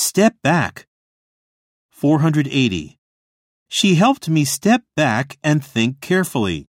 Step back. 480. She helped me step back and think carefully.